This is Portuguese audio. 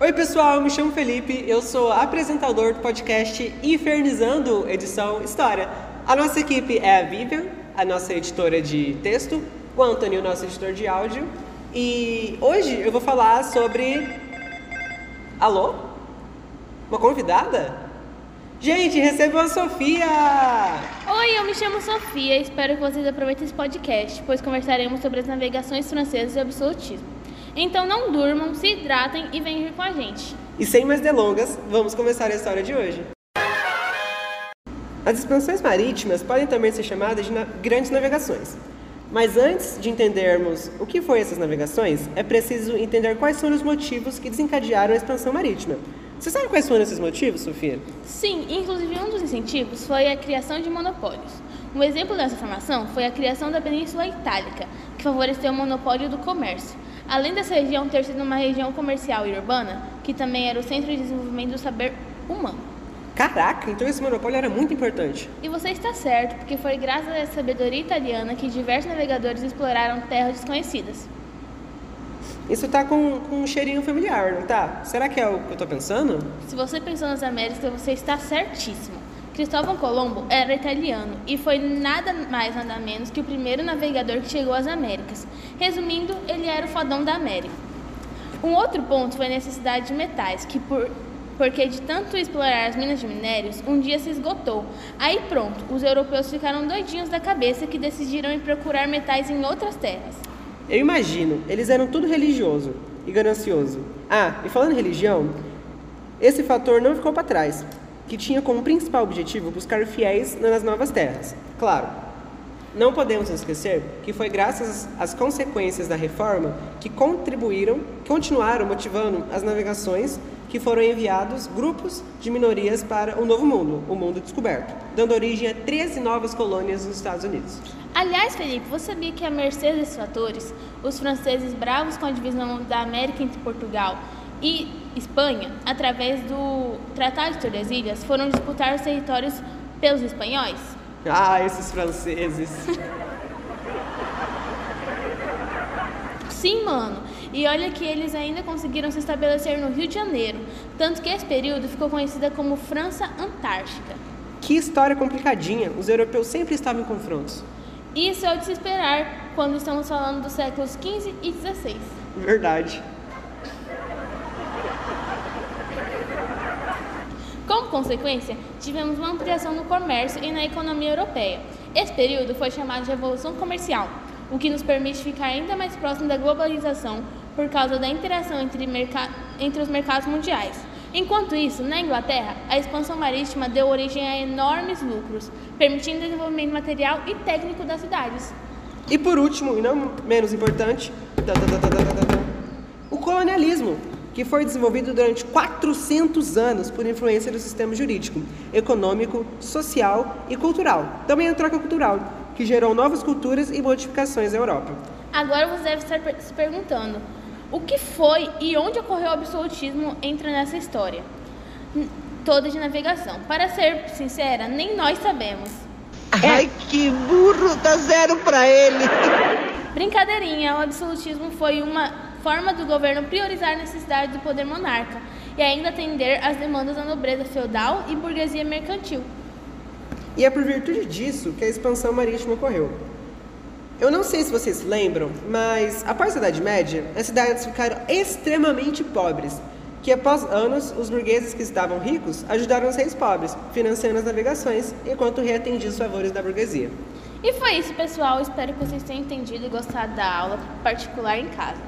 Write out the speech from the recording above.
Oi, pessoal, me chamo Felipe, eu sou apresentador do podcast Infernizando Edição História. A nossa equipe é a Vivian, a nossa editora de texto, o Anthony, o nosso editor de áudio, e hoje eu vou falar sobre. Alô? Uma convidada? Gente, recebam a Sofia! Oi, eu me chamo Sofia e espero que vocês aproveitem esse podcast, pois conversaremos sobre as navegações francesas e o absolutismo. Então não durmam, se hidratem e venham com a gente. E sem mais delongas, vamos começar a história de hoje. As expansões marítimas podem também ser chamadas de na grandes navegações. Mas antes de entendermos o que foram essas navegações, é preciso entender quais foram os motivos que desencadearam a expansão marítima. Você sabe quais foram esses motivos, Sofia? Sim, inclusive um dos incentivos foi a criação de monopólios. Um exemplo dessa formação foi a criação da Península Itálica, que favoreceu o monopólio do comércio. Além dessa região ter sido uma região comercial e urbana, que também era o centro de desenvolvimento do saber humano. Caraca, então esse monopólio era muito importante. E você está certo, porque foi graças a essa sabedoria italiana que diversos navegadores exploraram terras desconhecidas. Isso tá com, com um cheirinho familiar, não tá? Será que é o que eu tô pensando? Se você pensou nas Américas, você está certíssimo. Cristóvão Colombo era italiano e foi nada mais nada menos que o primeiro navegador que chegou às Américas. Resumindo, ele era o fodão da América. Um outro ponto foi a necessidade de metais, que por porque de tanto explorar as minas de minérios, um dia se esgotou. Aí pronto, os europeus ficaram doidinhos da cabeça que decidiram ir procurar metais em outras terras. Eu imagino, eles eram tudo religioso e ganancioso. Ah, e falando em religião, esse fator não ficou para trás que tinha como principal objetivo buscar fiéis nas novas terras. Claro, não podemos esquecer que foi graças às consequências da reforma que contribuíram, continuaram motivando as navegações que foram enviados grupos de minorias para o Novo Mundo, o mundo descoberto, dando origem a 13 novas colônias nos Estados Unidos. Aliás, Felipe, você sabia que a mercê desses fatores, os franceses bravos com a divisão da América entre Portugal e Espanha, através do Tratado de Tordesilhas, foram disputar os territórios pelos espanhóis? Ah, esses franceses. Sim, mano. E olha que eles ainda conseguiram se estabelecer no Rio de Janeiro, tanto que esse período ficou conhecida como França Antártica. Que história complicadinha. Os europeus sempre estavam em confrontos. Isso é o de se esperar quando estamos falando dos séculos 15 e 16. Verdade. Como consequência, tivemos uma ampliação no comércio e na economia europeia. Esse período foi chamado de Revolução Comercial, o que nos permite ficar ainda mais próximo da globalização por causa da interação entre, entre os mercados mundiais. Enquanto isso, na Inglaterra, a expansão marítima deu origem a enormes lucros, permitindo o desenvolvimento material e técnico das cidades. E por último, e não menos importante, o colonialismo, que foi desenvolvido durante 400 anos por influência do sistema jurídico, econômico, social e cultural. Também a troca cultural, que gerou novas culturas e modificações na Europa. Agora você deve estar se perguntando: o que foi e onde ocorreu o absolutismo entra nessa história toda de navegação? Para ser sincera, nem nós sabemos. Ai, que burro, dá zero para ele. Brincadeirinha, o absolutismo foi uma forma do governo priorizar a necessidade do poder monarca e ainda atender às demandas da nobreza feudal e burguesia mercantil. E é por virtude disso que a expansão marítima ocorreu. Eu não sei se vocês lembram, mas após a Idade Média, as cidades ficaram extremamente pobres, que após anos, os burgueses que estavam ricos ajudaram os reis pobres, financiando as navegações, enquanto o rei atendia os favores da burguesia. E foi isso, pessoal. Espero que vocês tenham entendido e gostado da aula particular em casa.